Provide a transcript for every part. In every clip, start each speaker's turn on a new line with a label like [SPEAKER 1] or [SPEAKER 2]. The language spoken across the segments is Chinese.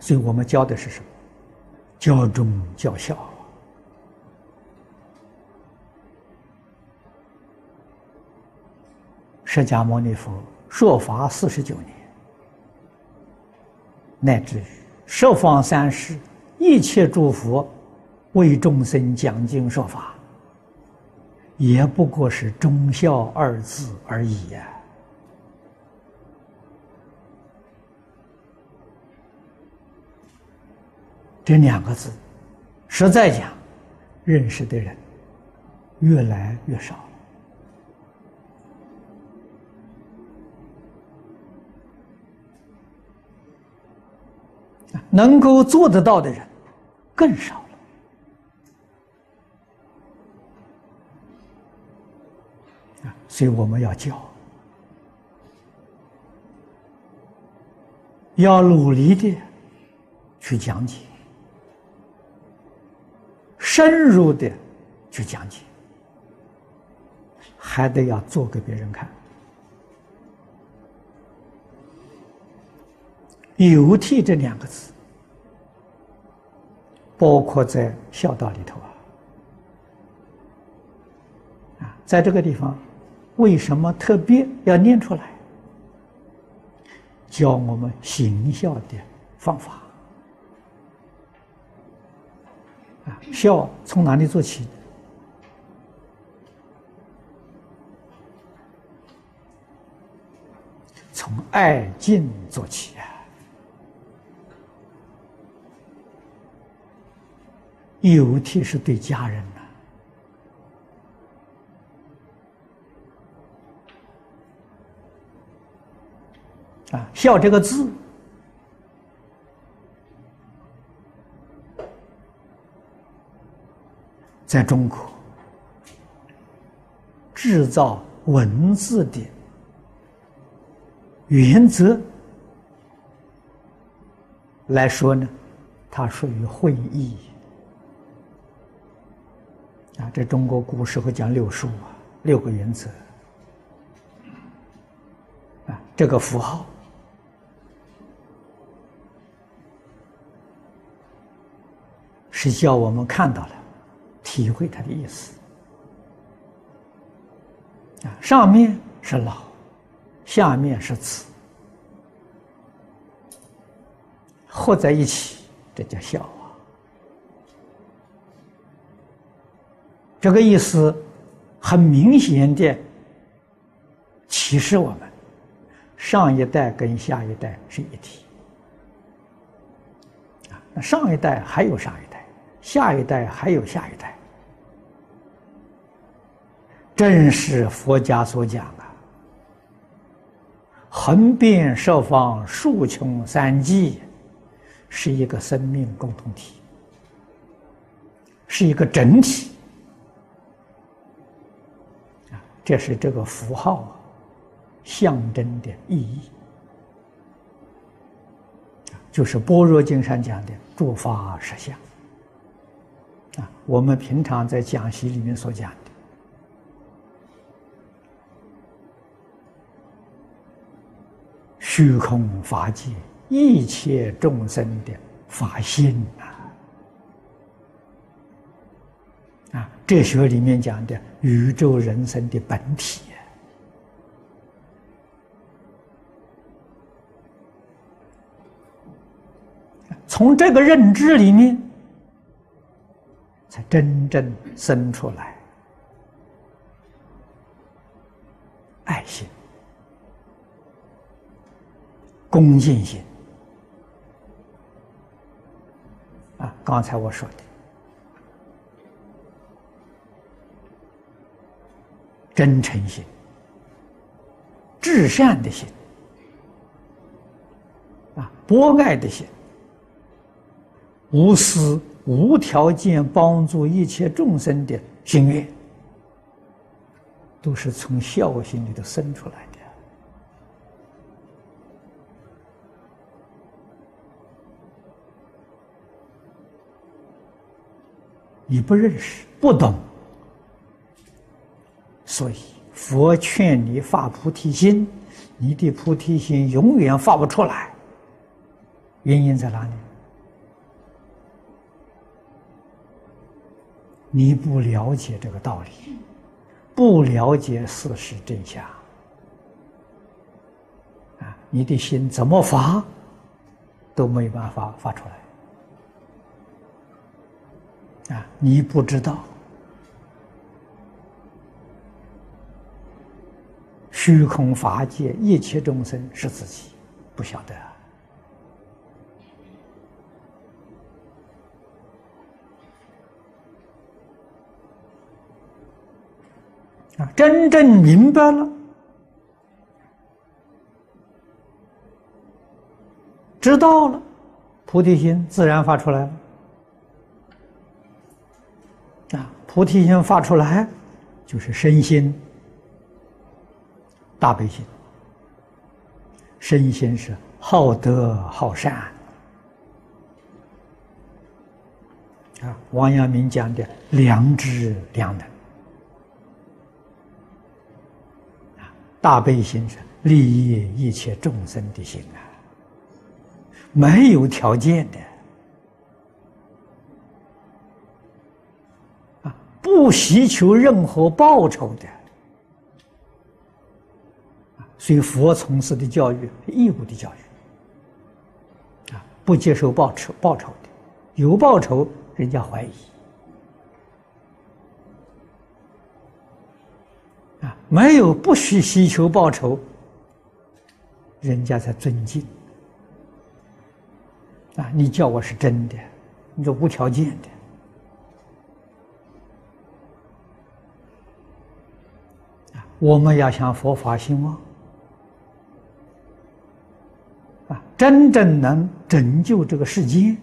[SPEAKER 1] 所以我们教的是什么？教忠教孝。释迦牟尼佛说法四十九年，乃至于十方三世一切诸佛为众生讲经说法，也不过是忠孝二字而已呀。这两个字，实在讲，认识的人越来越少了。能够做得到的人更少了，啊！所以我们要教，要努力的去讲解，深入的去讲解，还得要做给别人看。有替这两个字，包括在孝道里头啊，啊，在这个地方，为什么特别要念出来？教我们行孝的方法孝从哪里做起？从爱敬做起啊。尤其是对家人呢，啊，孝这个字，在中国制造文字的原则来说呢，它属于会意。啊，这中国古时候讲六书啊，六个原则。啊，这个符号是叫我们看到了，体会它的意思。啊，上面是老，下面是子，合在一起，这叫孝啊。这个意思很明显的启示我们：上一代跟下一代是一体啊，那上一代还有上一代，下一代还有下一代，正是佛家所讲啊，横遍十方，竖穷三际，是一个生命共同体，是一个整体。这是这个符号象征的意义，就是《般若经》上讲的诸法实相啊。我们平常在讲习里面所讲的虚空法界一切众生的法性啊。啊，哲学里面讲的宇宙人生的本体，从这个认知里面，才真正生出来爱心、恭敬心。啊，刚才我说的。真诚心、至善的心，啊，博爱的心，无私、无条件帮助一切众生的心愿，都是从孝心里头生出来你不认识，不懂。所以，佛劝你发菩提心，你的菩提心永远发不出来，原因在哪里？你不了解这个道理，不了解事实真相，啊，你的心怎么发都没办法发出来，啊，你不知道。虚空法界一切众生是自己，不晓得啊！真正明白了，知道了，菩提心自然发出来了。菩提心发出来，就是身心。大悲心，身心是好德好善啊。王阳明讲的良知良能啊，大悲心是利益一切众生的心啊，没有条件的不希求任何报酬的。所以佛从事的教育义务的教育，啊，不接受报酬报酬的，有报酬人家怀疑，啊，没有不需希求报酬，人家才尊敬，啊，你叫我是真的，你说无条件的，我们要向佛法兴旺。啊真正能拯救这个世界，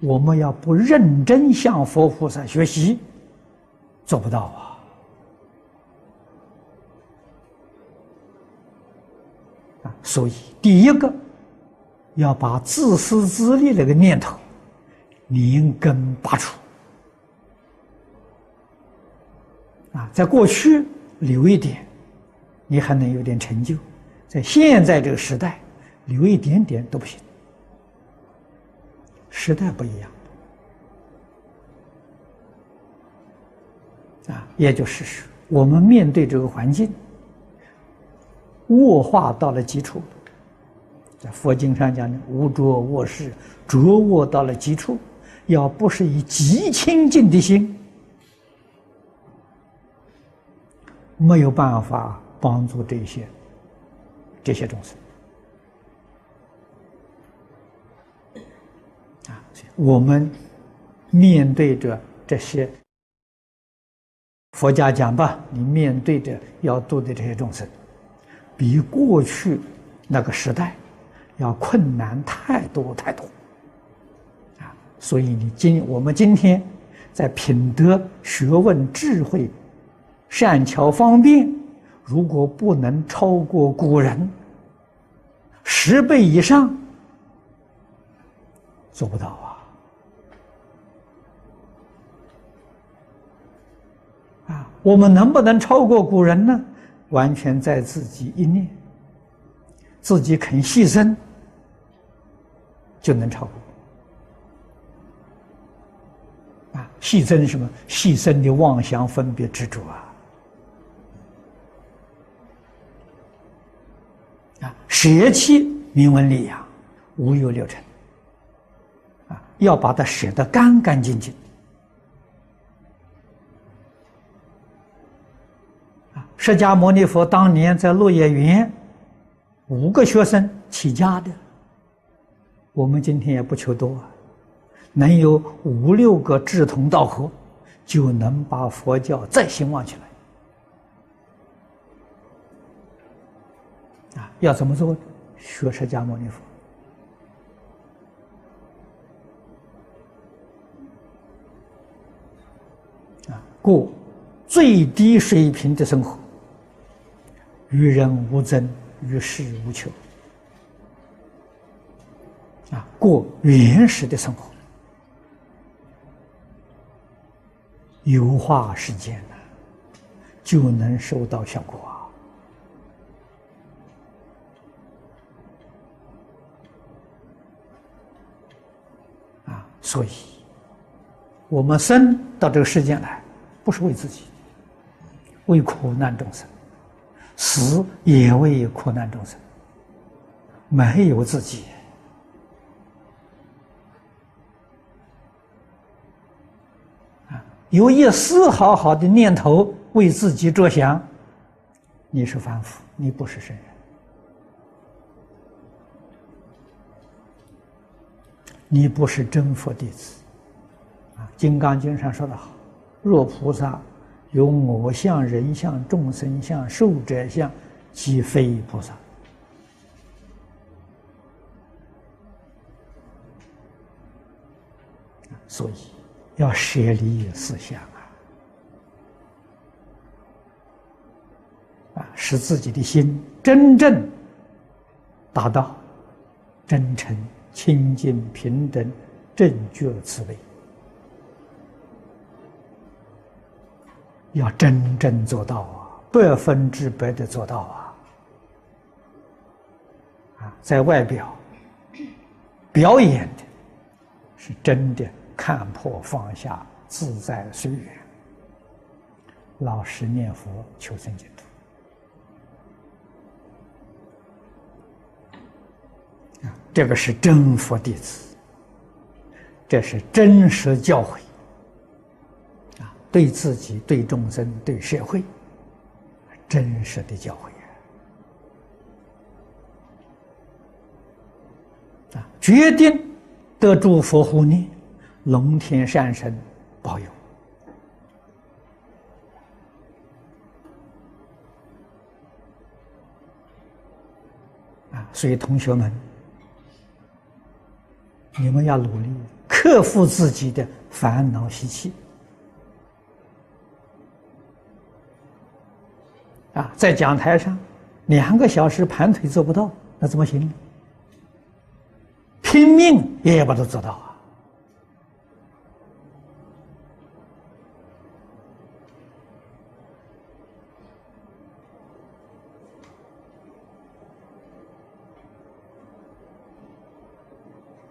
[SPEAKER 1] 我们要不认真向佛菩萨学习，做不到啊！啊，所以第一个要把自私自利那个念头连根拔除。啊，在过去留一点，你还能有点成就；在现在这个时代，留一点点都不行，时代不一样啊，也就是说，我们面对这个环境恶化到了极处，在佛经上讲的“无着恶世”，浊恶到了极处，要不是以极清净的心，没有办法帮助这些这些众生啊。我们面对着这些佛家讲吧，你面对着要度的这些众生，比过去那个时代要困难太多太多啊！所以你今我们今天在品德、学问、智慧、善巧方便，如果不能超过古人十倍以上，做不到啊！啊我们能不能超过古人呢？完全在自己一念，自己肯牺牲，就能超过。啊，牺牲什么？牺牲的妄想、分别、执着啊！啊，舍弃名闻利养，无有六尘。啊，要把它舍得干干净净。释迦牟尼佛当年在落叶园，五个学生起家的。我们今天也不求多，能有五六个志同道合，就能把佛教再兴旺起来。啊，要怎么做？学释迦牟尼佛，啊，过最低水平的生活。与人无争，与世无求，啊，过原始的生活，油化世间呢，就能收到效果所以，我们生到这个世间来，不是为自己，为苦难众生；死也为苦难众生，没有自己。啊，有一丝毫好的念头为自己着想，你是凡夫，你不是神。你不是真佛弟子，啊，《金刚经》上说的好：“若菩萨有我相、人相、众生相、寿者相，即非菩萨。”所以要舍离思想啊，啊，使自己的心真正达到真诚。清净平等正觉慈悲，要真正做到啊，百分之百的做到啊！啊，在外表表演的是真的看破放下，自在随缘，老实念佛，求生净土。这个是真佛弟子，这是真实教诲啊！对自己、对众生、对社会，真实的教诲啊！决定得诸佛护念，龙天善神保佑啊！所以同学们。你们要努力克服自己的烦恼习气啊！在讲台上两个小时盘腿做不到，那怎么行呢？拼命也要把它做到啊！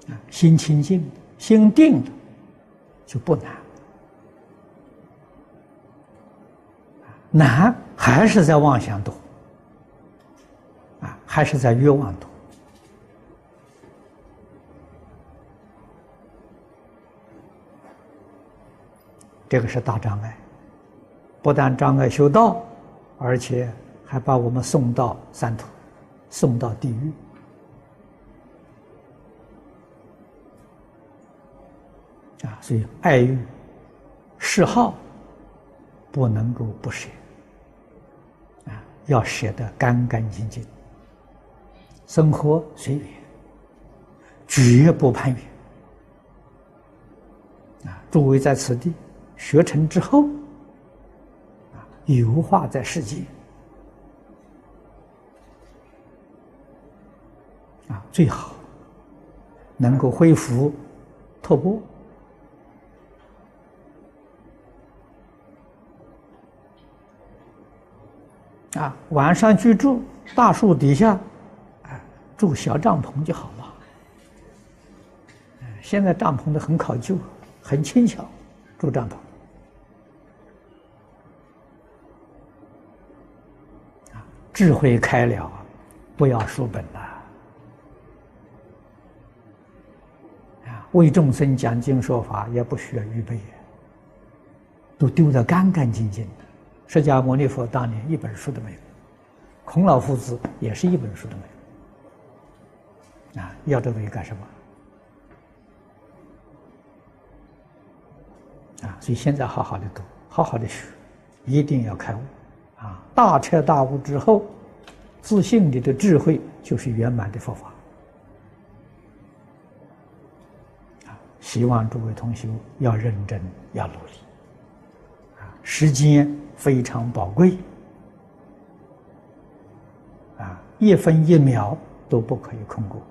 [SPEAKER 1] 啊心清净、心定了，就不难。难还是在妄想多，啊，还是在欲望多。这个是大障碍，不但障碍修道，而且还把我们送到三途，送到地狱。啊，所以爱欲、嗜好不能够不舍，啊，要舍得干干净净，生活随缘，绝不攀缘。啊，诸位在此地学成之后，啊，油化在世界，啊，最好能够恢复透过。啊，晚上居住大树底下，啊，住小帐篷就好了。现在帐篷都很考究，很轻巧，住帐篷。啊，智慧开了，不要书本了。啊，为众生讲经说法也不需要预备，都丢得干干净净的。释迦牟尼佛当年一本书都没有，孔老夫子也是一本书都没有。啊，要这东西干什么？啊，所以现在好好的读，好好的学，一定要开悟。啊，大彻大悟之后，自信里的智慧就是圆满的佛法。啊，希望诸位同学要认真，要努力。啊，时间。非常宝贵，啊，一分一秒都不可以空过。